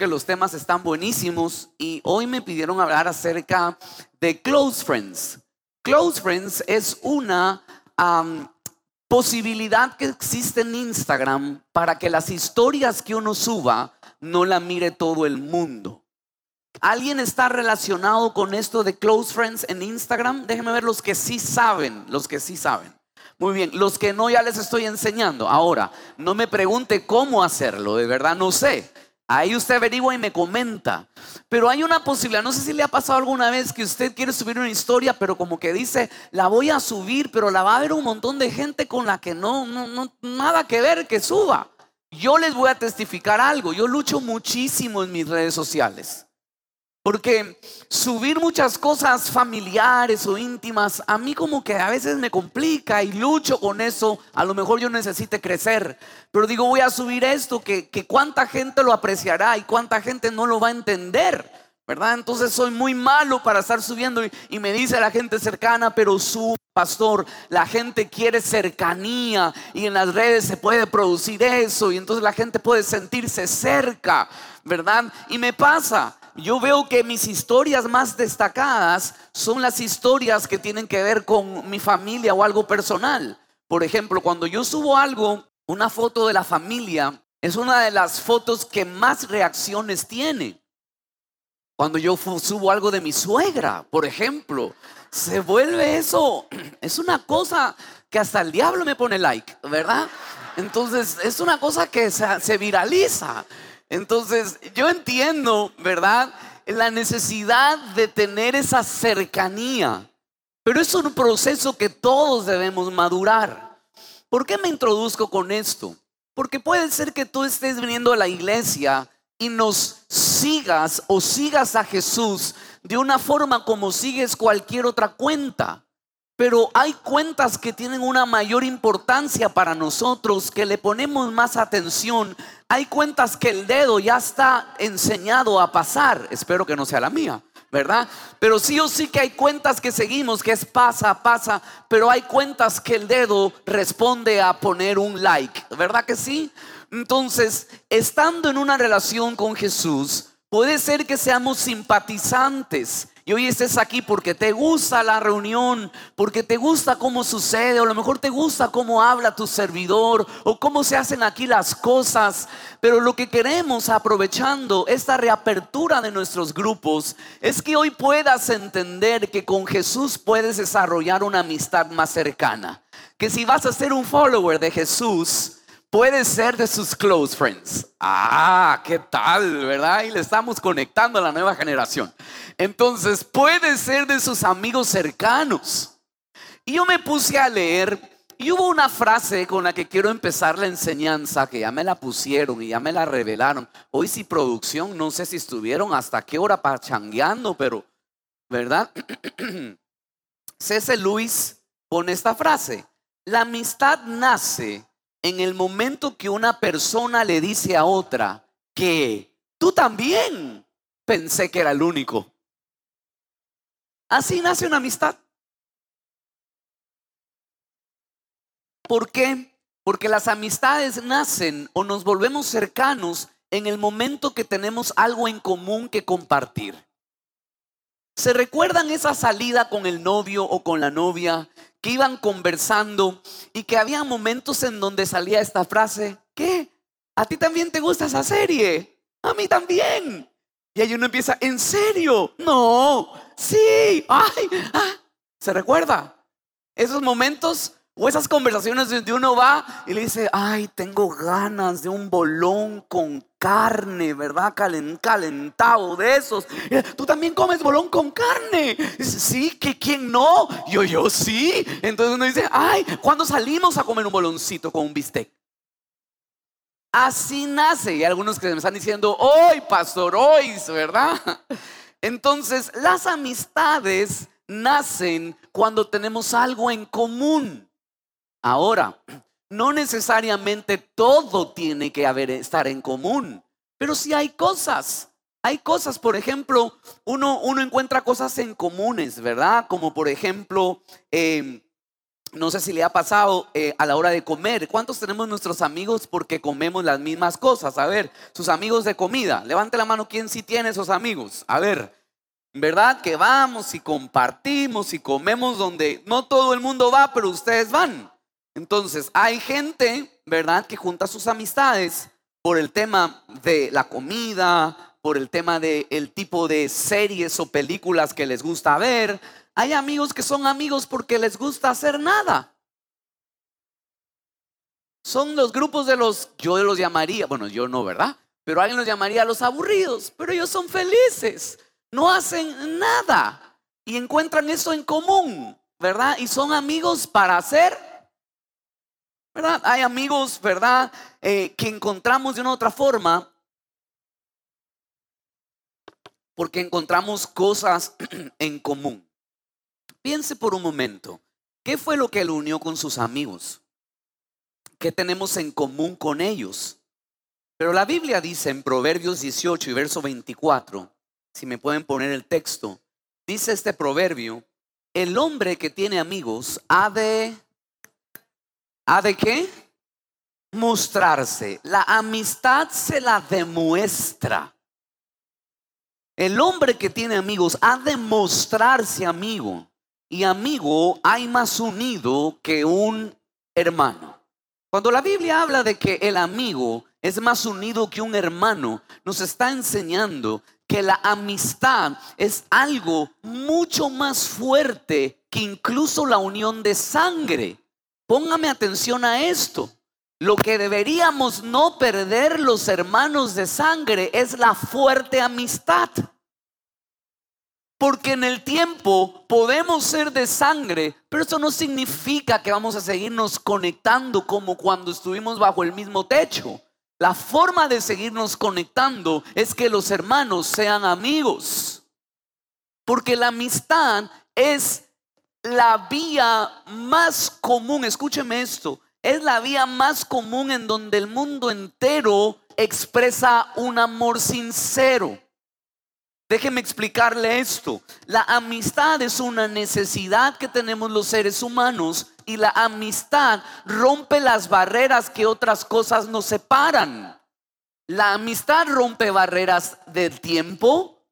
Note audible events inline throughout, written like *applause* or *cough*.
Que los temas están buenísimos y hoy me pidieron hablar acerca de Close Friends. Close Friends es una posibilidad que existe en Instagram para que las historias que uno suba no la mire todo el mundo. ¿Alguien está relacionado con esto de Close Friends en Instagram? Déjenme ver los que sí saben, los que sí saben. Muy bien, los que no ya les estoy enseñando. Ahora, no me pregunte cómo hacerlo, de verdad no sé. Ahí usted averigua y me comenta. Pero hay una posibilidad, no sé si le ha pasado alguna vez que usted quiere subir una historia, pero como que dice, la voy a subir, pero la va a ver un montón de gente con la que no, no, no, nada que ver que suba. Yo les voy a testificar algo, yo lucho muchísimo en mis redes sociales. Porque subir muchas cosas familiares o íntimas, a mí como que a veces me complica y lucho con eso. A lo mejor yo necesite crecer. Pero digo, voy a subir esto, que, cuánta gente lo apreciará y cuánta gente no lo va a entender. ¿Verdad? Entonces soy muy malo para estar subiendo y, y me dice la gente cercana, pero su pastor, la gente quiere cercanía y en las redes se puede producir eso y entonces la gente puede sentirse cerca, ¿verdad? Y me pasa, yo veo que mis historias más destacadas son las historias que tienen que ver con mi familia o algo personal. Por ejemplo, cuando yo subo algo, una foto de la familia, es una de las fotos que más reacciones tiene. Cuando yo subo algo de mi suegra, por ejemplo, se vuelve eso, *clears throat* es una cosa que hasta el diablo me pone like, ¿verdad? Entonces es una cosa que se, se viraliza. Entonces, yo entiendo, ¿verdad? La necesidad de tener esa cercanía, pero es un proceso que todos debemos madurar. ¿Por qué me introduzco con esto? Porque puede ser que tú estés viniendo a la iglesia y nos sigas o sigas a Jesús de una forma como sigues cualquier otra cuenta. Pero hay cuentas que tienen una mayor importancia para nosotros, que le ponemos más atención. Hay cuentas que el dedo ya está enseñado a pasar. Espero que no sea la mía, ¿verdad? Pero sí o sí que hay cuentas que seguimos, que es pasa, pasa. Pero hay cuentas que el dedo responde a poner un like, ¿verdad que sí? Entonces, estando en una relación con Jesús, puede ser que seamos simpatizantes y hoy estés aquí porque te gusta la reunión, porque te gusta cómo sucede, o a lo mejor te gusta cómo habla tu servidor, o cómo se hacen aquí las cosas. Pero lo que queremos, aprovechando esta reapertura de nuestros grupos, es que hoy puedas entender que con Jesús puedes desarrollar una amistad más cercana. Que si vas a ser un follower de Jesús, puede ser de sus close friends. Ah, ¿qué tal, verdad? Y le estamos conectando a la nueva generación. Entonces, puede ser de sus amigos cercanos. Y yo me puse a leer y hubo una frase con la que quiero empezar la enseñanza, que ya me la pusieron y ya me la revelaron. Hoy sí producción, no sé si estuvieron hasta qué hora pachangueando, pero, ¿verdad? *clears throat* C.S. Luis pone esta frase. La amistad nace en el momento que una persona le dice a otra que tú también pensé que era el único. Así nace una amistad. ¿Por qué? Porque las amistades nacen o nos volvemos cercanos en el momento que tenemos algo en común que compartir. ¿Se recuerdan esa salida con el novio o con la novia que iban conversando y que había momentos en donde salía esta frase, ¿qué? ¿A ti también te gusta esa serie? A mí también. Y ahí uno empieza, ¿en serio? No, sí, ay, ah. ¿se recuerda? Esos momentos o esas conversaciones donde uno va y le dice, ay, tengo ganas de un bolón con carne, ¿verdad? calentado de esos. Tú también comes bolón con carne. Sí, que quién no. Yo, yo sí. Entonces uno dice, ay, ¿cuándo salimos a comer un boloncito con un bistec? Así nace. Y algunos que me están diciendo, hoy, pastor, hoy, ¿verdad? Entonces, las amistades nacen cuando tenemos algo en común. Ahora, no necesariamente todo tiene que haber, estar en común, pero sí hay cosas. Hay cosas, por ejemplo, uno, uno encuentra cosas en comunes, ¿verdad? Como por ejemplo, em, no sé si le ha pasado eh, a la hora de comer. ¿Cuántos tenemos nuestros amigos porque comemos las mismas cosas? A ver, sus amigos de comida. Levante la mano quién sí tiene esos amigos. A ver, ¿verdad? Que vamos y compartimos y comemos donde no todo el mundo va, pero ustedes van. Entonces, hay gente, ¿verdad? Que junta sus amistades por el tema de la comida, por el tema del tipo de series o películas que les gusta ver hay amigos que son amigos porque les gusta hacer nada. Son los grupos de los, yo los llamaría, bueno, yo no, ¿verdad? Pero alguien los llamaría los aburridos, pero ellos son felices, no hacen nada y encuentran eso en común, ¿verdad? Y son amigos para hacer, ¿verdad? Hay amigos, ¿verdad? Eh, que encontramos de una otra forma porque encontramos cosas *clears throat* en común. Piense por un momento, ¿qué fue lo que él unió con sus amigos? ¿Qué tenemos en común con ellos? Pero la Biblia dice en Proverbios 18 y verso 24, si me pueden poner el texto, dice este proverbio, el hombre que tiene amigos ha de, ¿ha de qué? Mostrarse. La amistad se la demuestra. El hombre que tiene amigos ha de mostrarse amigo y amigo hay más unido que un hermano. Cuando la Biblia habla de que el amigo es más unido que un hermano, nos está enseñando que la amistad es algo mucho más fuerte que incluso la unión de sangre. Póngame atención a esto. Lo que deberíamos no perder los hermanos de sangre es la fuerte amistad. Porque en el tiempo podemos ser de sangre, pero eso no significa que vamos a seguirnos conectando como cuando estuvimos bajo el mismo techo. La forma de seguirnos conectando es que los hermanos sean amigos. Porque la amistad es la vía más común, escúcheme esto, es la vía más común en donde el mundo entero expresa un amor sincero. Déjeme explicarle esto. La amistad es una necesidad que tenemos los seres humanos y la amistad rompe las barreras que otras cosas nos separan. La amistad rompe barreras del tiempo.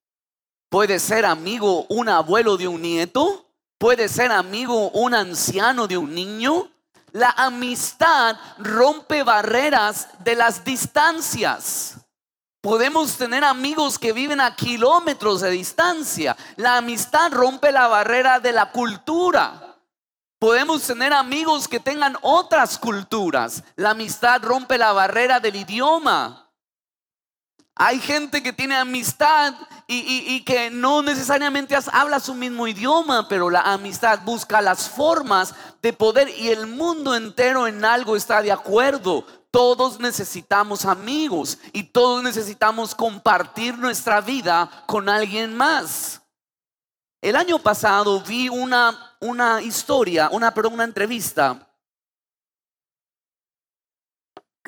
Puede ser amigo un abuelo de un nieto. Puede ser amigo un anciano de un niño. La amistad rompe barreras de las distancias. Podemos tener amigos que viven a kilómetros de distancia. La amistad rompe la barrera de la cultura. Podemos tener amigos que tengan otras culturas. La amistad rompe la barrera del idioma. Hay gente que tiene amistad y, que no necesariamente habla su mismo idioma, pero la amistad busca las formas de poder y el mundo entero en algo está de acuerdo todos necesitamos amigos y todos necesitamos compartir nuestra vida con alguien más. El año pasado vi una, una historia, una, perdón, una entrevista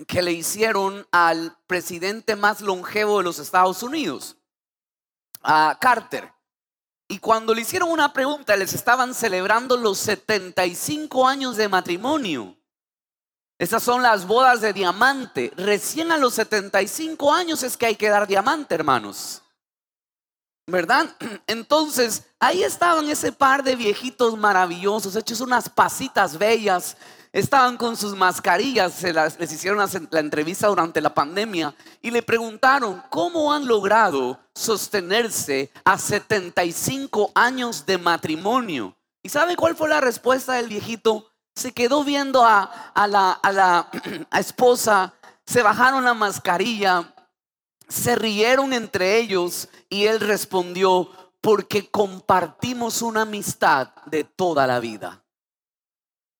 que le hicieron al presidente más longevo de los Estados Unidos, a Carter. Y cuando le hicieron una pregunta, les estaban celebrando los 75 años de matrimonio. Esas son las bodas de diamante. Recién a los 75 años es que hay que dar diamante, hermanos. ¿Verdad? *clears throat* Entonces, ahí estaban ese par de viejitos maravillosos, hechos unas pasitas bellas. Estaban con sus mascarillas, se les hicieron la entrevista durante la pandemia y le preguntaron cómo han logrado sostenerse a 75 años de matrimonio. ¿Y sabe cuál fue la respuesta del viejito? se quedó viendo a, la, a la *clears throat* esposa, se bajaron la mascarilla, se rieron entre ellos y él respondió, porque compartimos una amistad de toda la vida.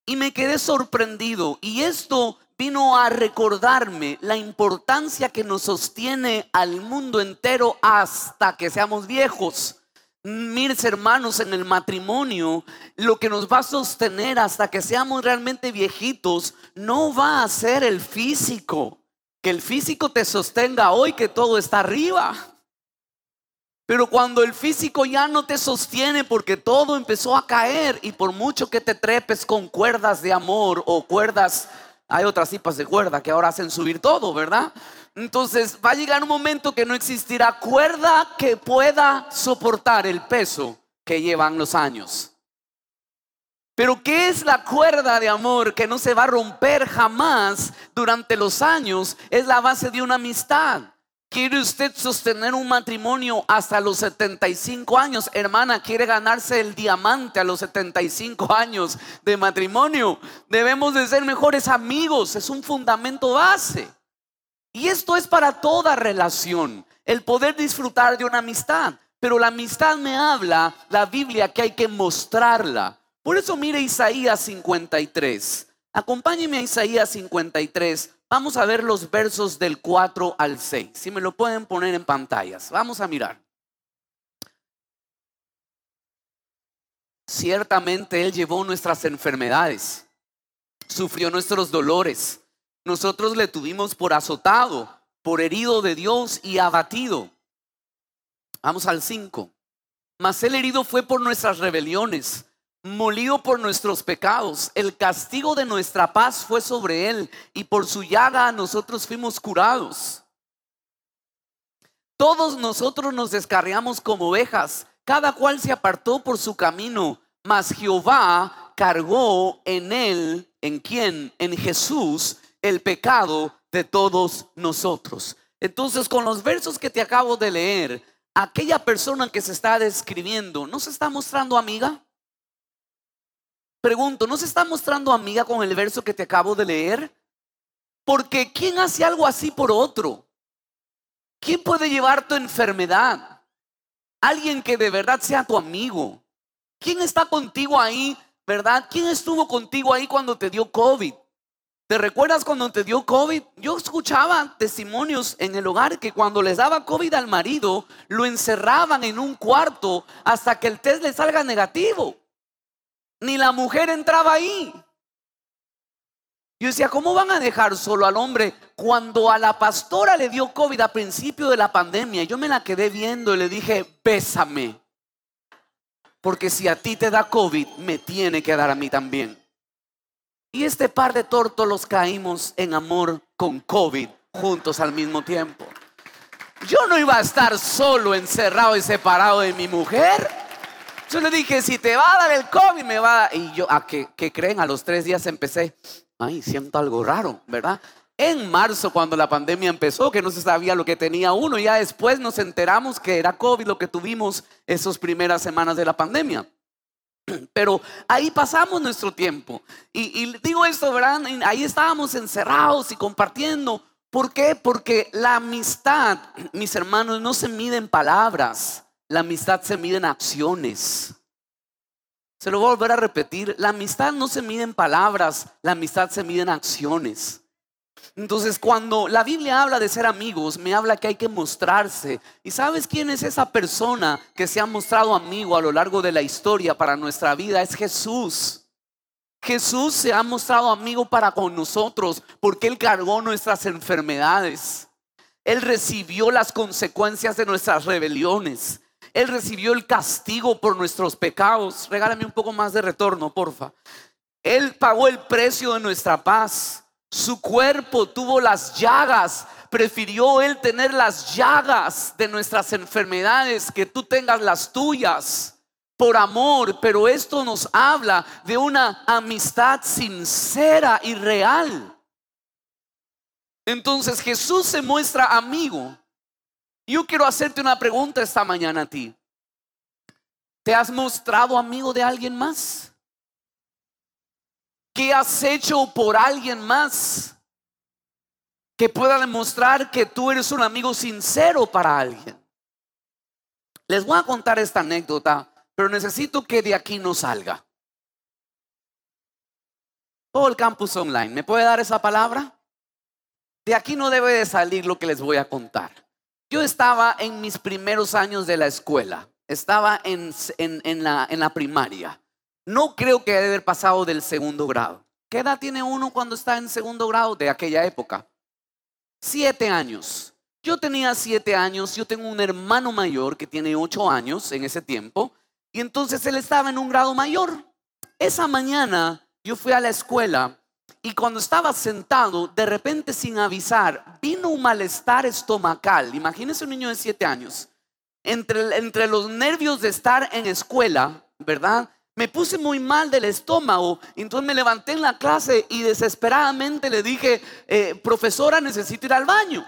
Y me quedé sorprendido y esto vino a recordarme la importancia que nos sostiene al mundo entero hasta que seamos viejos. Mis hermanos, en el matrimonio, lo que nos va a sostener hasta que seamos realmente viejitos no va a ser el físico. Que el físico te sostenga hoy que todo está arriba. Pero cuando el físico ya no te sostiene porque todo empezó a caer y por mucho que te trepes con cuerdas de amor o cuerdas, hay otras tipas de cuerda que ahora hacen subir todo, ¿verdad? Entonces va a llegar un momento que no existirá cuerda que pueda soportar el peso que llevan los años. Pero ¿qué es la cuerda de amor que no se va a romper jamás durante los años? Es la base de una amistad. ¿Quiere usted sostener un matrimonio hasta los 75 años? Hermana, ¿quiere ganarse el diamante a los 75 años de matrimonio? Debemos de ser mejores amigos, es un fundamento base. Y esto es para toda relación, el poder disfrutar de una amistad. Pero la amistad me habla, la Biblia, que hay que mostrarla. Por eso mire Isaías 53. Acompáñeme a Isaías 53 Vamos a ver los versos del 4 al 6. Si me lo pueden poner en pantallas. Vamos a mirar. Ciertamente Él llevó nuestras enfermedades, sufrió nuestros dolores. Nosotros le tuvimos por azotado, por herido de Dios y abatido. Vamos al 5. Mas Él herido fue por nuestras rebeliones molido por nuestros pecados. El castigo de nuestra paz fue sobre él y por su llaga nosotros fuimos curados. Todos nosotros nos descarriamos como ovejas, cada cual se apartó por su camino, mas Jehová cargó en él, en quién, en Jesús, el pecado de todos nosotros. Entonces, con los versos que te acabo de leer, aquella persona que se está describiendo, ¿no se está mostrando amiga? Pregunto, ¿no se está mostrando amiga con el verso que te acabo de leer? Porque ¿quién hace algo así por otro? ¿Quién puede llevar tu enfermedad? Alguien que de verdad sea tu amigo. ¿Quién está contigo ahí, verdad? ¿Quién estuvo contigo ahí cuando te dio COVID? ¿Te recuerdas cuando te dio COVID? Yo escuchaba testimonios en el hogar que cuando les daba COVID al marido, lo encerraban en un cuarto hasta que el test le salga negativo ni la mujer entraba ahí. Yo decía, ¿cómo van a dejar solo al hombre cuando a la pastora le dio COVID a principio de la pandemia? Yo me la quedé viendo y le dije, bésame. Porque si a ti te da COVID, me tiene que dar a mí también. Y este par de tórtolos caímos en amor con COVID juntos al mismo tiempo. Yo no iba a estar solo, encerrado y separado de mi mujer. Yo le dije, si te va a dar el COVID, me va a dar. Y yo, ¿a qué, creen? A los tres días empecé, ay, siento algo raro, ¿verdad? En marzo, cuando la pandemia empezó, que no se sabía lo que tenía uno, ya después nos enteramos que era COVID lo que tuvimos esas primeras semanas de la pandemia. *clears throat* Pero ahí pasamos nuestro tiempo. Y, y, digo esto, ¿verdad? Ahí estábamos encerrados y compartiendo. ¿Por qué? Porque la amistad, mis hermanos, no se mide en palabras. La amistad se mide en acciones. Se lo voy a volver a repetir. La amistad no se mide en palabras, la amistad se mide en acciones. Entonces, cuando la Biblia habla de ser amigos, me habla que hay que mostrarse. ¿Y sabes quién es esa persona que se ha mostrado amigo a lo largo de la historia para nuestra vida? Es Jesús. Jesús se ha mostrado amigo para con nosotros porque Él cargó nuestras enfermedades. Él recibió las consecuencias de nuestras rebeliones. Él recibió el castigo por nuestros pecados. Regálame un poco más de retorno, porfa. Él pagó el precio de nuestra paz. Su cuerpo tuvo las llagas. Prefirió Él tener las llagas de nuestras enfermedades que tú tengas las tuyas por amor. Pero esto nos habla de una amistad sincera y real. Entonces Jesús se muestra amigo yo quiero hacerte una pregunta esta mañana a ti. ¿Te has mostrado amigo de alguien más? ¿Qué has hecho por alguien más que pueda demostrar que tú eres un amigo sincero para alguien? Les voy a contar esta anécdota, pero necesito que de aquí no salga. Todo el campus online, ¿me puede dar esa palabra? De aquí no debe de salir lo que les voy a contar. Yo estaba en mis primeros años de la escuela, estaba en, la, en la primaria. No creo que debe haber pasado del segundo grado. ¿Qué edad tiene uno cuando está en segundo grado de aquella época? Siete años. Yo tenía siete años, yo tengo un hermano mayor que tiene ocho años en ese tiempo, y entonces él estaba en un grado mayor. Esa mañana yo fui a la escuela y cuando estaba sentado, de repente sin avisar, vino un malestar estomacal. Imagínense un niño de siete años. Entre, entre los nervios de estar en escuela, ¿verdad? Me puse muy mal del estómago. Entonces me levanté en la clase y desesperadamente le dije, eh, profesora, necesito ir al baño.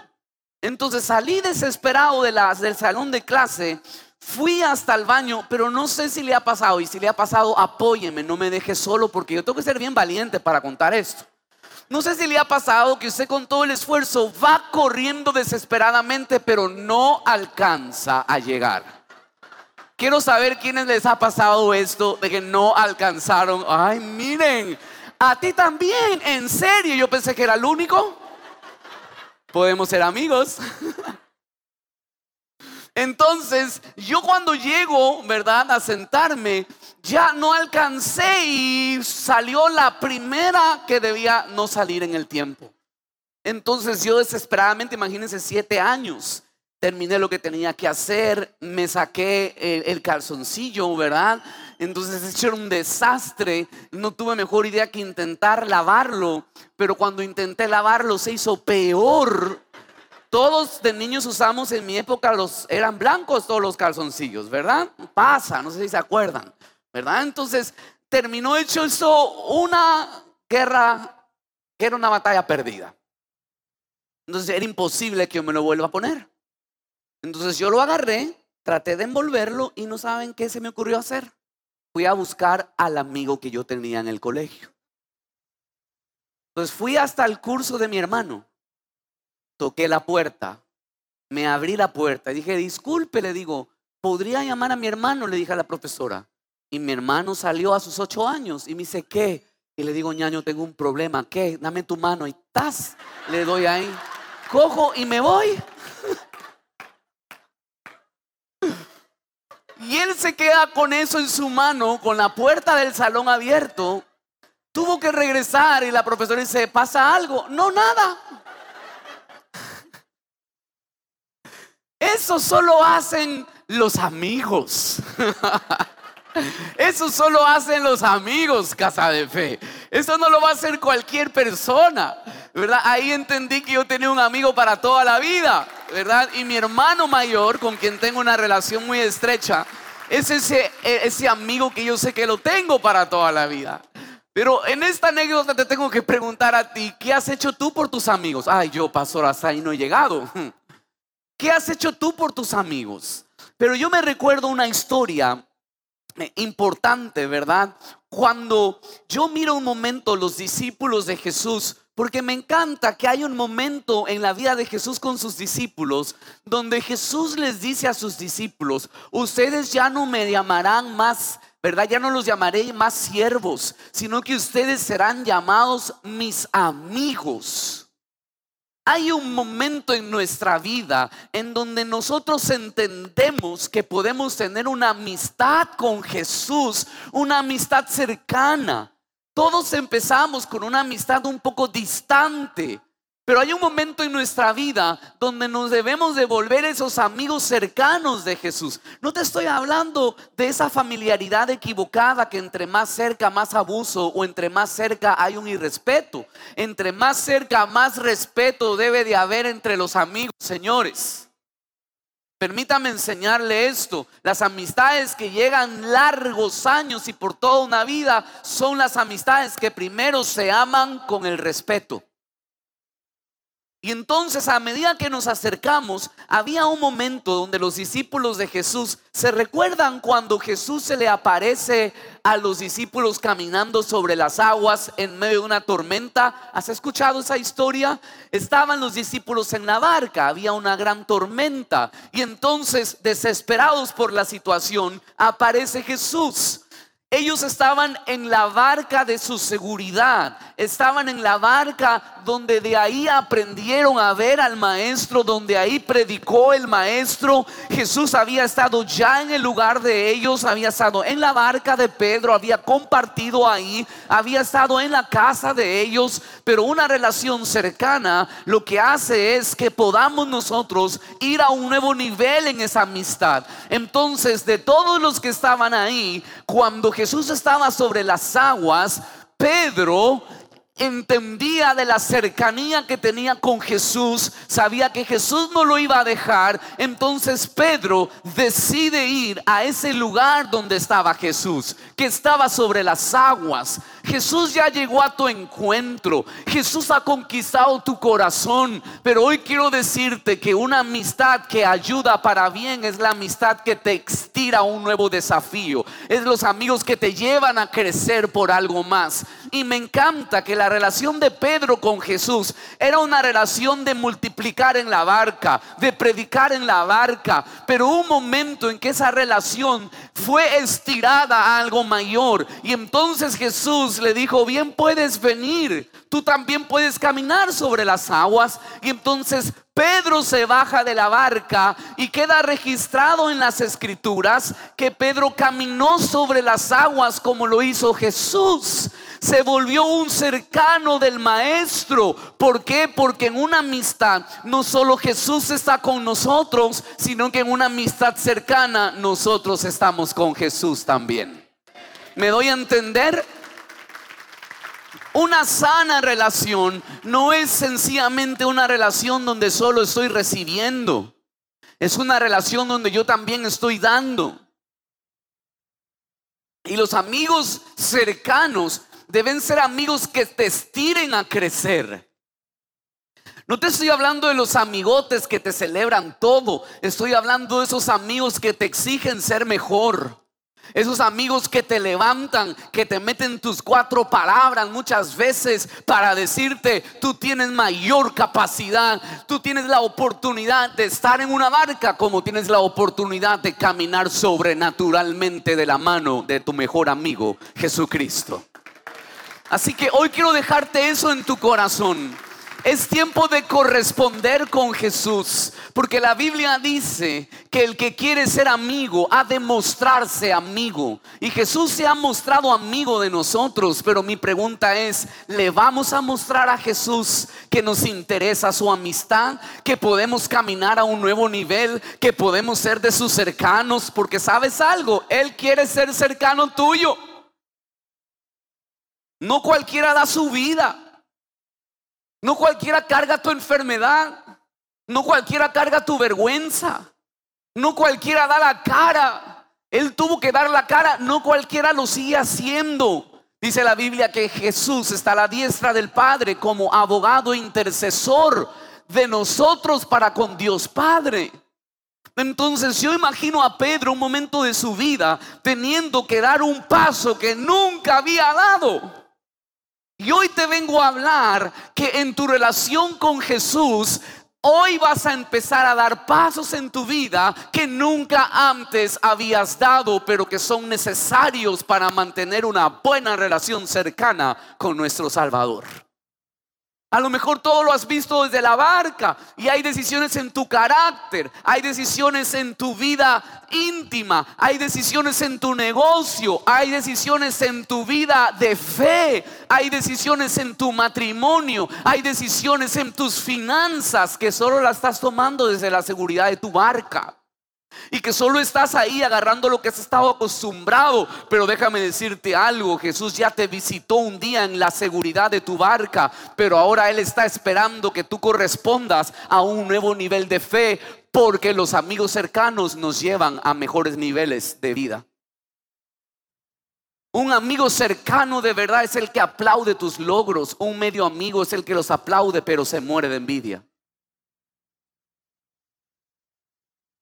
Entonces salí desesperado del salón de clase Fui hasta el baño, pero no sé si le ha pasado. Y si le ha pasado, apóyeme, no me deje solo, porque yo tengo que ser bien valiente para contar esto. No sé si le ha pasado que usted con todo el esfuerzo va corriendo desesperadamente, pero no alcanza a llegar. Quiero saber quiénes les ha pasado esto de que no alcanzaron. Ay, miren, a ti también, en serio, yo pensé que era el único. Podemos ser amigos. *laughs* Entonces, yo cuando llego, ¿verdad? A sentarme, ya no alcancé y salió la primera que debía no salir en el tiempo. Entonces yo desesperadamente, imagínense, siete años, terminé lo que tenía que hacer, me saqué el, calzoncillo, ¿verdad? Entonces hecho era un desastre, no tuve mejor idea que intentar lavarlo, pero cuando intenté lavarlo se hizo peor todos de niños usamos en mi época los eran blancos todos los calzoncillos, ¿verdad? Pasa, no sé si se acuerdan, ¿verdad? Entonces terminó hecho eso una guerra que era una batalla perdida. Entonces era imposible que yo me lo vuelva a poner. Entonces yo lo agarré, traté de envolverlo y no saben qué se me ocurrió hacer. Fui a buscar al amigo que yo tenía en el colegio. Entonces fui hasta el curso de mi hermano toqué la puerta, me abrí la puerta y dije, disculpe, le digo, ¿podría llamar a mi hermano? Le dije a la profesora. Y mi hermano salió a sus ocho años y me dice, ¿qué? Y le digo, ñaño, tengo un problema, ¿qué? Dame tu mano y tas, le doy ahí. Cojo y me voy. *laughs* Y él se queda con eso en su mano, con la puerta del salón abierto. Tuvo que regresar y la profesora dice, ¿pasa algo? No, nada. Eso solo hacen los amigos. *laughs* Eso solo hacen los amigos, casa de fe. Eso no lo va a hacer cualquier persona, ¿verdad? Ahí entendí que yo tenía un amigo para toda la vida, ¿verdad? Y mi hermano mayor, con quien tengo una relación muy estrecha, es ese, ese amigo que yo sé que lo tengo para toda la vida. Pero en esta anécdota te tengo que preguntar a ti, ¿qué has hecho tú por tus amigos? Ay, yo, pastor, hasta ahí no he llegado. *laughs* ¿Qué has hecho tú por tus amigos? Pero yo me recuerdo una historia eh, importante, ¿verdad? Cuando yo miro un momento los discípulos de Jesús, porque me encanta que hay un momento en la vida de Jesús con sus discípulos donde Jesús les dice a sus discípulos, ustedes ya no me llamarán más, ¿verdad? Ya no los llamaré más siervos, sino que ustedes serán llamados mis amigos. Hay un momento en nuestra vida en donde nosotros entendemos que podemos tener una amistad con Jesús, una amistad cercana. Todos empezamos con una amistad un poco distante, pero hay un momento en nuestra vida donde nos debemos de volver esos amigos cercanos de Jesús. No te estoy hablando de esa familiaridad equivocada que entre más cerca más abuso o entre más cerca hay un irrespeto. Entre más cerca más respeto debe de haber entre los amigos, señores. Permítame enseñarle esto. Las amistades que llegan largos años y por toda una vida son las amistades que primero se aman con el respeto. Y entonces a medida que nos acercamos, había un momento donde los discípulos de Jesús se recuerdan cuando Jesús se le aparece a los discípulos caminando sobre las aguas en medio de una tormenta. ¿Has escuchado esa historia? Estaban los discípulos en la barca, había una gran tormenta y entonces desesperados por la situación, aparece Jesús. Ellos estaban en la barca de su seguridad, estaban en la barca donde de ahí aprendieron a ver al maestro, donde ahí predicó el maestro. Jesús había estado ya en el lugar de ellos, había estado en la barca de Pedro, había compartido ahí, había estado en la casa de ellos, pero una relación cercana lo que hace es que podamos nosotros ir a un nuevo nivel en esa amistad. Entonces, de todos los que estaban ahí, cuando Jesús estaba sobre las aguas, Pedro entendía de la cercanía que tenía con Jesús, sabía que Jesús no lo iba a dejar, entonces Pedro decide ir a ese lugar donde estaba Jesús, que estaba sobre las aguas. Jesús ya llegó a tu encuentro, Jesús ha conquistado tu corazón, pero hoy quiero decirte que una amistad que ayuda para bien es la amistad que te estira a un nuevo desafío, es los amigos que te llevan a crecer por algo más. Y me encanta que la relación de Pedro con Jesús era una relación de multiplicar en la barca, de predicar en la barca, pero un momento en que esa relación fue estirada a algo mayor y entonces Jesús le dijo, bien puedes venir, tú también puedes caminar sobre las aguas y entonces Pedro se baja de la barca y queda registrado en las escrituras que Pedro caminó sobre las aguas como lo hizo Jesús. Se volvió un cercano del maestro. ¿Por qué? Porque en una amistad no solo Jesús está con nosotros, sino que en una amistad cercana nosotros estamos con Jesús también. ¿Me doy a entender? Una sana relación no es sencillamente una relación donde solo estoy recibiendo. Es una relación donde yo también estoy dando. Y los amigos cercanos deben ser amigos que te estiren a crecer. No te estoy hablando de los amigotes que te celebran todo. Estoy hablando de esos amigos que te exigen ser mejor. Esos amigos que te levantan, que te meten tus cuatro palabras muchas veces para decirte, tú tienes mayor capacidad, tú tienes la oportunidad de estar en una barca como tienes la oportunidad de caminar sobrenaturalmente de la mano de tu mejor amigo, Jesucristo. Así que hoy quiero dejarte eso en tu corazón. Es tiempo de corresponder con Jesús, porque la Biblia dice que el que quiere ser amigo ha de mostrarse amigo. Y Jesús se ha mostrado amigo de nosotros, pero mi pregunta es, ¿le vamos a mostrar a Jesús que nos interesa su amistad, que podemos caminar a un nuevo nivel, que podemos ser de sus cercanos? Porque sabes algo, Él quiere ser cercano tuyo. No cualquiera da su vida. No cualquiera carga tu enfermedad. No cualquiera carga tu vergüenza. No cualquiera da la cara. Él tuvo que dar la cara. No cualquiera lo sigue haciendo. Dice la Biblia que Jesús está a la diestra del Padre como abogado intercesor de nosotros para con Dios Padre. Entonces yo imagino a Pedro un momento de su vida teniendo que dar un paso que nunca había dado. Y hoy te vengo a hablar que en tu relación con Jesús, hoy vas a empezar a dar pasos en tu vida que nunca antes habías dado, pero que son necesarios para mantener una buena relación cercana con nuestro Salvador. A lo mejor todo lo has visto desde la barca y hay decisiones en tu carácter, hay decisiones en tu vida íntima, hay decisiones en tu negocio, hay decisiones en tu vida de fe, hay decisiones en tu matrimonio, hay decisiones en tus finanzas que solo las estás tomando desde la seguridad de tu barca y que solo estás ahí agarrando lo que has estado acostumbrado. Pero déjame decirte algo, Jesús ya te visitó un día en la seguridad de tu barca, pero ahora Él está esperando que tú correspondas a un nuevo nivel de fe, porque los amigos cercanos nos llevan a mejores niveles de vida. Un amigo cercano de verdad es el que aplaude tus logros. Un medio amigo es el que los aplaude pero se muere de envidia.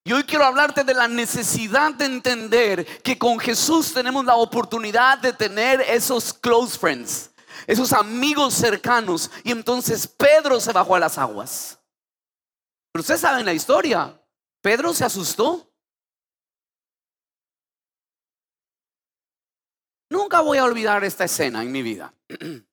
Y hoy quiero hablarte de la necesidad de entender que con Jesús tenemos la oportunidad de tener esos close friends, esos amigos cercanos. Y entonces Pedro se bajó a las aguas. Pero ustedes saben la historia. Pedro se asustó. Nunca voy a olvidar esta escena en mi vida. *clears throat*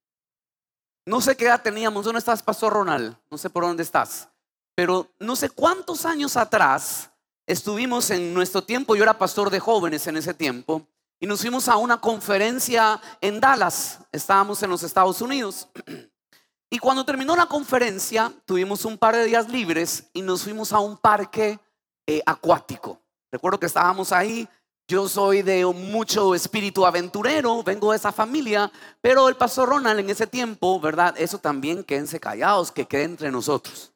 No sé qué edad teníamos. ¿Dónde estás, Pastor Ronald? No sé por dónde estás. Pero no sé cuántos años atrás estuvimos en nuestro tiempo, yo era pastor de jóvenes en ese tiempo, y nos fuimos a una conferencia en Dallas, estábamos en los Estados Unidos. *clears throat* Y cuando terminó la conferencia, tuvimos un par de días libres y nos fuimos a un parque eh, acuático. Recuerdo que estábamos ahí. Yo soy de mucho espíritu aventurero, vengo de esa familia, pero el pastor Ronald en ese tiempo, ¿verdad? Eso también quédense callados, que quede entre nosotros.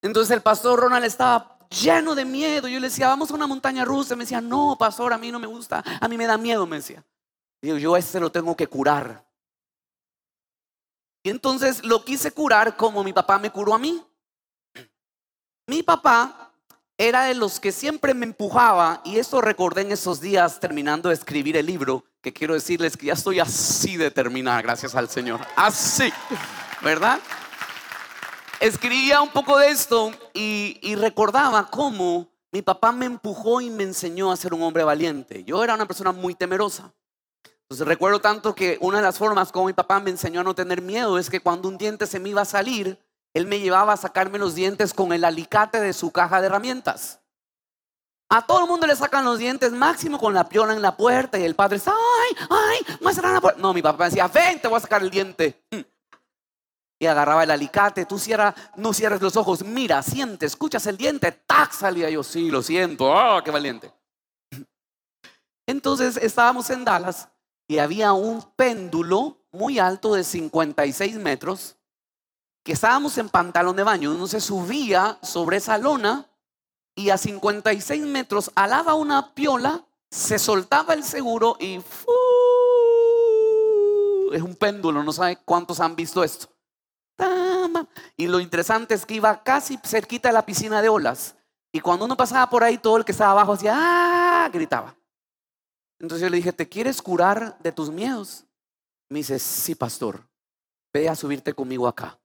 Entonces el pastor Ronald estaba lleno de miedo. Yo le decía, vamos a una montaña rusa. Me decía, no, pastor, a mí no me gusta, a mí me da miedo, me decía. Digo, yo a este lo tengo que curar. Y entonces lo quise curar como mi papá me curó a mí. Mi papá era de los que siempre me empujaba, y esto recordé en esos días terminando de escribir el libro, que quiero decirles que ya estoy así de terminar, gracias al Señor. Así, ¿verdad? Escribía un poco de esto y, recordaba cómo mi papá me empujó y me enseñó a ser un hombre valiente. Yo era una persona muy temerosa. Entonces recuerdo tanto que una de las formas como mi papá me enseñó a no tener miedo es que cuando un diente se me iba a salir, él me llevaba a sacarme los dientes con el alicate de su caja de herramientas. A todo el mundo le sacan los dientes, máximo con la piola en la puerta y el padre está, ay, ay, me la puerta. No, mi papá decía, ven, te voy a sacar el diente. Y agarraba el alicate, tú cierra, no cierres los ojos, mira, siente, escuchas el diente, tac, salía yo, sí, lo siento, ah, qué valiente. *clears throat* Entonces estábamos en Dallas y había un péndulo muy alto de 56 metros que estábamos en pantalón de baño. Uno se subía sobre esa lona y a 56 metros alaba una piola, se soltaba el seguro y es un péndulo, no sabe cuántos han visto esto. Y lo interesante es que iba casi cerquita de la piscina de olas. Y cuando uno pasaba por ahí, todo el que estaba abajo hacía, ¡ah! gritaba. Entonces yo le dije, ¿te quieres curar de tus miedos? Me dice, sí, pastor, ve a subirte conmigo acá.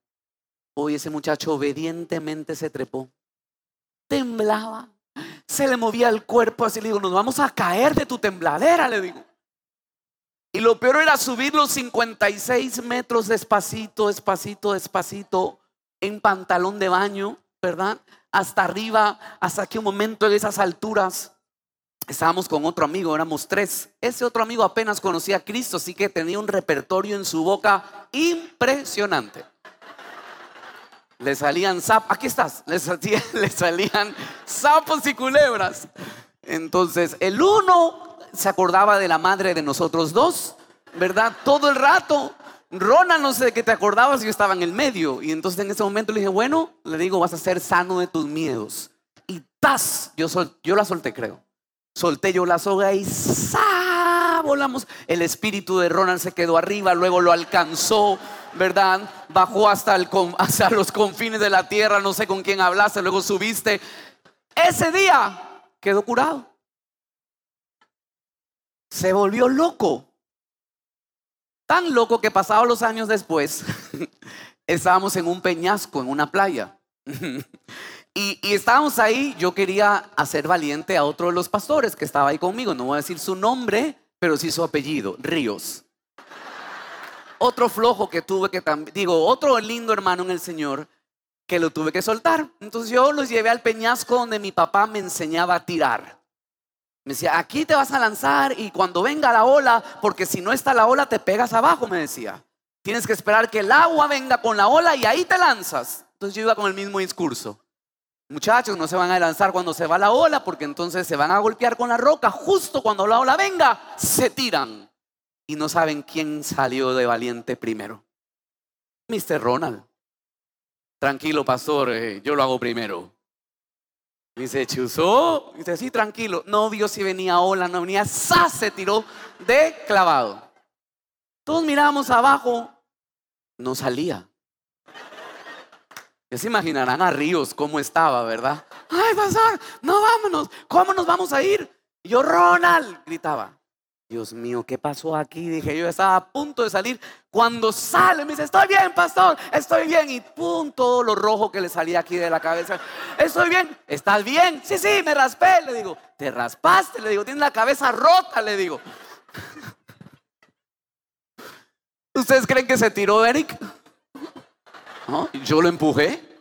Hoy ese muchacho obedientemente se trepó. Temblaba. Se le movía el cuerpo así. Le digo, nos vamos a caer de tu tembladera, le digo. Y lo peor era subir los 56 metros despacito, despacito, despacito, en pantalón de baño, ¿verdad? Hasta arriba, hasta que un momento en esas alturas estábamos con otro amigo, éramos tres. Ese otro amigo apenas conocía a Cristo, así que tenía un repertorio en su boca impresionante. Le salían sapos, aquí estás, le salían, *laughs* le salían sapos y culebras. Entonces, el uno se acordaba de la madre de nosotros dos, ¿verdad? Todo el rato. Ronald, no sé de qué te acordabas, yo estaba en el medio. Y entonces en ese momento le dije, bueno, le digo, vas a ser sano de tus miedos. Y ¡tas! Yo, yo la solté, creo. Solté yo la soga y ¡sa! volamos. El espíritu de Ronald se quedó arriba, luego lo alcanzó, ¿verdad? Bajó hasta, el, *laughs* hasta los confines de la tierra, no sé con quién hablaste, luego subiste. Ese día quedó curado. Se volvió loco. Tan loco que pasados los años después, *laughs* estábamos en un peñasco, en una playa. *laughs* Y, estábamos ahí, yo quería hacer valiente a otro de los pastores que estaba ahí conmigo, no voy a decir su nombre, pero sí su apellido, Ríos. Otro flojo que tuve que también, digo, otro lindo hermano en el Señor que lo tuve que soltar. Entonces yo los llevé al peñasco donde mi papá me enseñaba a tirar. Me decía, aquí te vas a lanzar y cuando venga la ola, porque si no está la ola te pegas abajo, me decía. Tienes que esperar que el agua venga con la ola y ahí te lanzas. Entonces yo iba con el mismo discurso. Muchachos, no se van a lanzar cuando se va la ola, porque entonces se van a golpear con la roca. Justo cuando la ola venga, se tiran. Y no saben quién salió de valiente primero. Mr. Ronald. Tranquilo, pastor, eh, yo lo hago primero. Dice, chuzó. Dice, sí, tranquilo. No vio si venía ola, no venía. ¡Sa! Se tiró de clavado. Todos miramos abajo. No salía. Ya se imaginarán a Ríos cómo estaba, ¿verdad? Ay, pastor, no vámonos. ¿Cómo nos vamos a ir? Y yo, Ronald, gritaba. Dios mío, ¿qué pasó aquí? Dije, yo estaba a punto de salir. Cuando sale, me dice, estoy bien, pastor, estoy bien. Y pum, todo lo rojo que le salía aquí de la cabeza. Estoy bien, ¿estás bien? Sí, sí, me raspé. Le digo, ¿te raspaste? Le digo, tienes la cabeza rota, le digo. *laughs* ¿Ustedes creen que se tiró Eric? Yo lo empujé. *laughs*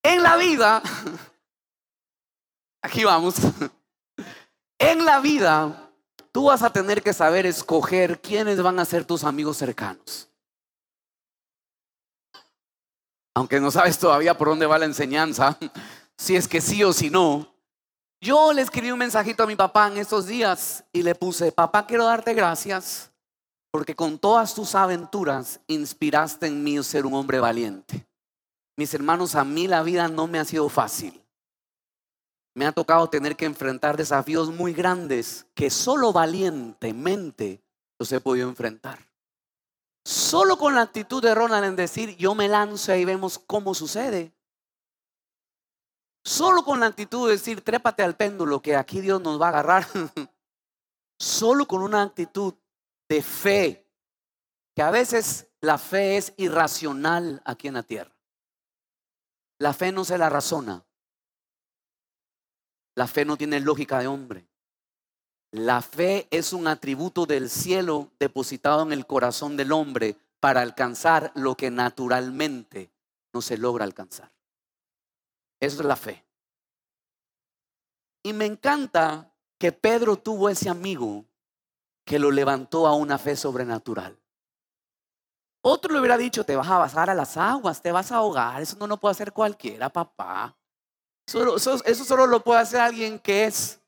En la vida, *laughs* aquí vamos, en la vida tú vas a tener que saber escoger quiénes van a ser tus amigos cercanos. Aunque no sabes todavía por dónde va la enseñanza, *laughs* si es que sí o si no. Yo le escribí un mensajito a mi papá en estos días y le puse, papá, quiero darte gracias porque con todas tus aventuras inspiraste en mí ser un hombre valiente. Mis hermanos, a mí la vida no me ha sido fácil. Me ha tocado tener que enfrentar desafíos muy grandes que solo valientemente los he podido enfrentar. Solo con la actitud de Ronald en decir, yo me lanzo y vemos cómo sucede. Solo con la actitud de decir, trépate al péndulo, que aquí Dios nos va a agarrar. *laughs* Solo con una actitud de fe, que a veces la fe es irracional aquí en la tierra. La fe no se la razona. La fe no tiene lógica de hombre. La fe es un atributo del cielo depositado en el corazón del hombre para alcanzar lo que naturalmente no se logra alcanzar. Eso es la fe. Y me encanta que Pedro tuvo ese amigo que lo levantó a una fe sobrenatural. Otro le hubiera dicho, te vas a basar a las aguas, te vas a ahogar, eso no lo puede hacer cualquiera, papá. Eso, solo lo puede hacer alguien que es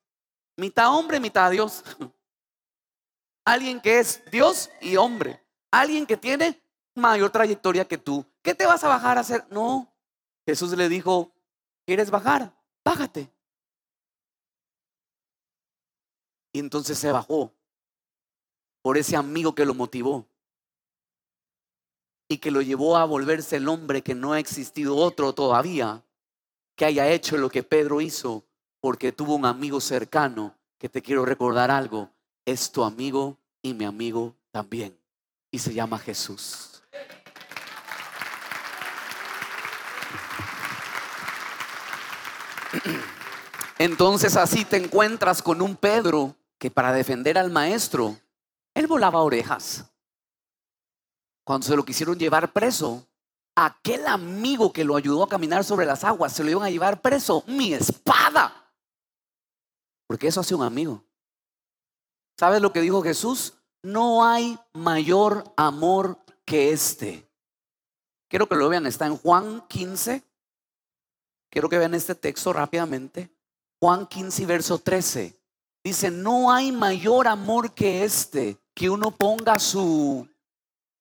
mitad hombre, mitad Dios. *laughs* Alguien que es Dios y hombre. Alguien que tiene mayor trayectoria que tú. ¿Qué te vas a bajar a hacer? No. Jesús le dijo, ¿quieres bajar? Bájate. Y entonces se bajó por ese amigo que lo motivó y que lo llevó a volverse el hombre que no ha existido otro todavía que haya hecho lo que Pedro hizo porque tuvo un amigo cercano que te quiero recordar algo, es tu amigo y mi amigo también y se llama Jesús. Entonces así te encuentras con un Pedro que para defender al maestro él volaba orejas. Cuando se lo quisieron llevar preso, aquel amigo que lo ayudó a caminar sobre las aguas, se lo iban a llevar preso. Mi espada. Porque eso hace un amigo. ¿Sabes lo que dijo Jesús? No hay mayor amor que este. Quiero que lo vean, está en Juan 15. Quiero que vean este texto rápidamente. Juan 15, verso 13. Dice, no hay mayor amor que este, que uno ponga su,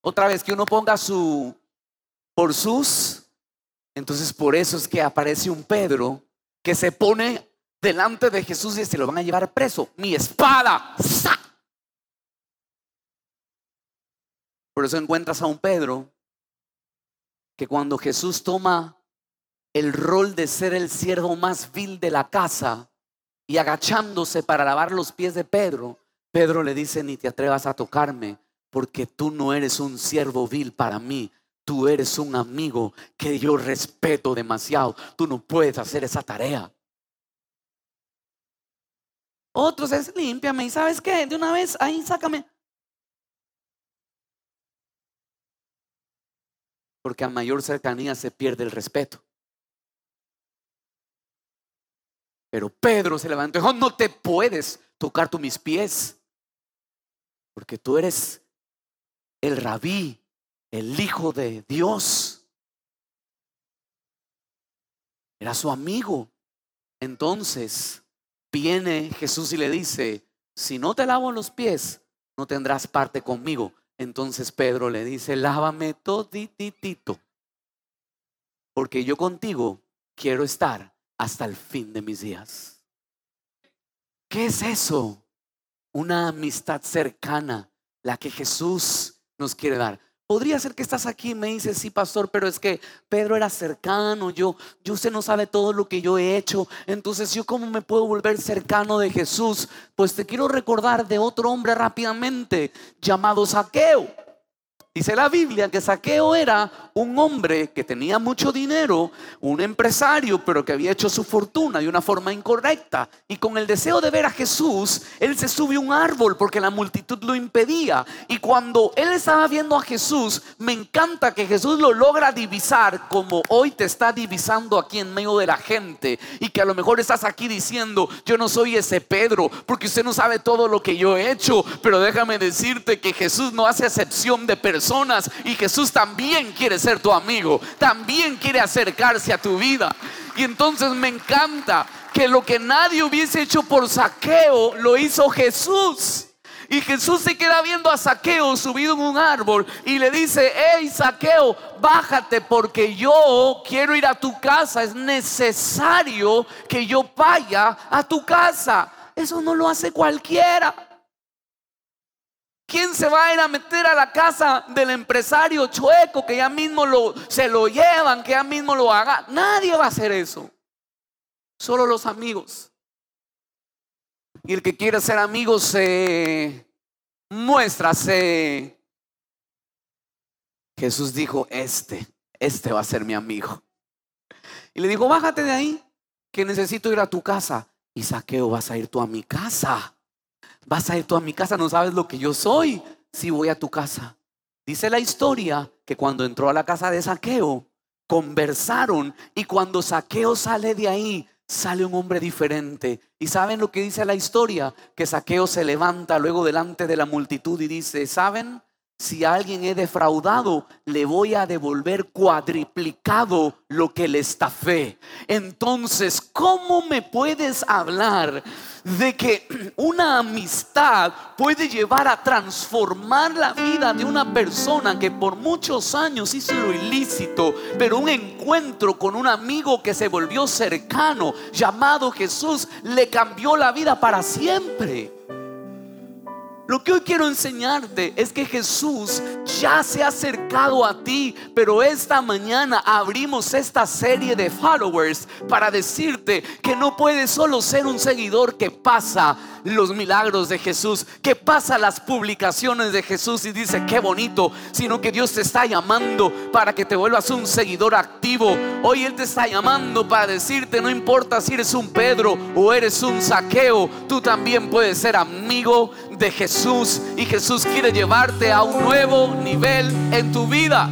otra vez, que uno ponga su, por sus. Entonces por eso es que aparece un Pedro que se pone delante de Jesús y se lo van a llevar preso. Mi espada. Por eso encuentras a un Pedro que cuando Jesús toma el rol de ser el siervo más vil de la casa, y agachándose para lavar los pies de Pedro, Pedro le dice, ni te atrevas a tocarme, porque tú no eres un siervo vil para mí, tú eres un amigo que yo respeto demasiado, tú no puedes hacer esa tarea. Otros es límpiame y sabes qué, de una vez ahí sácame. Porque a mayor cercanía se pierde el respeto. Pero Pedro se levantó y dijo, no te puedes tocar tú mis pies, porque tú eres el rabí, el hijo de Dios. Era su amigo. Entonces viene Jesús y le dice, si no te lavo los pies, no tendrás parte conmigo. Entonces Pedro le dice, lávame todititito, porque yo contigo quiero estar hasta el fin de mis días. ¿Qué es eso? Una amistad cercana, la que Jesús nos quiere dar. Podría ser que estás aquí y me dices, sí, pastor, pero es que Pedro era cercano, yo, yo usted no sabe todo lo que yo he hecho, entonces yo cómo me puedo volver cercano de Jesús. Pues te quiero recordar de otro hombre rápidamente llamado Saqueo. Dice la Biblia que Saqueo era un hombre que tenía mucho dinero, un empresario, pero que había hecho su fortuna de una forma incorrecta. Y con el deseo de ver a Jesús, él se sube a un árbol porque la multitud lo impedía. Y cuando él estaba viendo a Jesús, me encanta que Jesús lo logra divisar como hoy te está divisando aquí en medio de la gente. Y que a lo mejor estás aquí diciendo, yo no soy ese Pedro, porque usted no sabe todo lo que yo he hecho. Pero déjame decirte que Jesús no hace excepción de personas y Jesús también quiere ser tu amigo, también quiere acercarse a tu vida. Y entonces me encanta que lo que nadie hubiese hecho por saqueo, lo hizo Jesús. Y Jesús se queda viendo a Saqueo subido en un árbol y le dice, hey Saqueo, bájate porque yo quiero ir a tu casa. Es necesario que yo vaya a tu casa. Eso no lo hace cualquiera. ¿Quién se va a ir a meter a la casa del empresario chueco que ya mismo se lo llevan, que ya mismo lo haga? Nadie va a hacer eso. Solo los amigos. Y el que quiere ser amigo se muestra, se... Jesús dijo, este, este va a ser mi amigo. Y le dijo, bájate de ahí, que necesito ir a tu casa. Y saqueo, vas a ir tú a mi casa. Vas a ir tú a mi casa, no sabes lo que yo soy. Si voy a tu casa. Dice la historia que cuando entró a la casa de Saqueo, conversaron y cuando Saqueo sale de ahí, sale un hombre diferente. ¿Y saben lo que dice la historia? Que Saqueo se levanta luego delante de la multitud y dice, ¿saben? Si alguien he defraudado, le voy a devolver cuadriplicado lo que le estafé. Entonces, ¿cómo me puedes hablar de que una amistad puede llevar a transformar la vida de una persona que por muchos años hizo lo ilícito, pero un encuentro con un amigo que se volvió cercano, llamado Jesús, le cambió la vida para siempre? Lo que hoy quiero enseñarte es que Jesús ya se ha acercado a ti, pero esta mañana abrimos esta serie de followers para decirte que no puedes solo ser un seguidor que pasa los milagros de Jesús, que pasa las publicaciones de Jesús y dice qué bonito, sino que Dios te está llamando para que te vuelvas un seguidor activo. Hoy Él te está llamando para decirte, no importa si eres un Pedro o eres un saqueo, tú también puedes ser amigo de Jesús y Jesús quiere llevarte a un nuevo nivel en tu vida.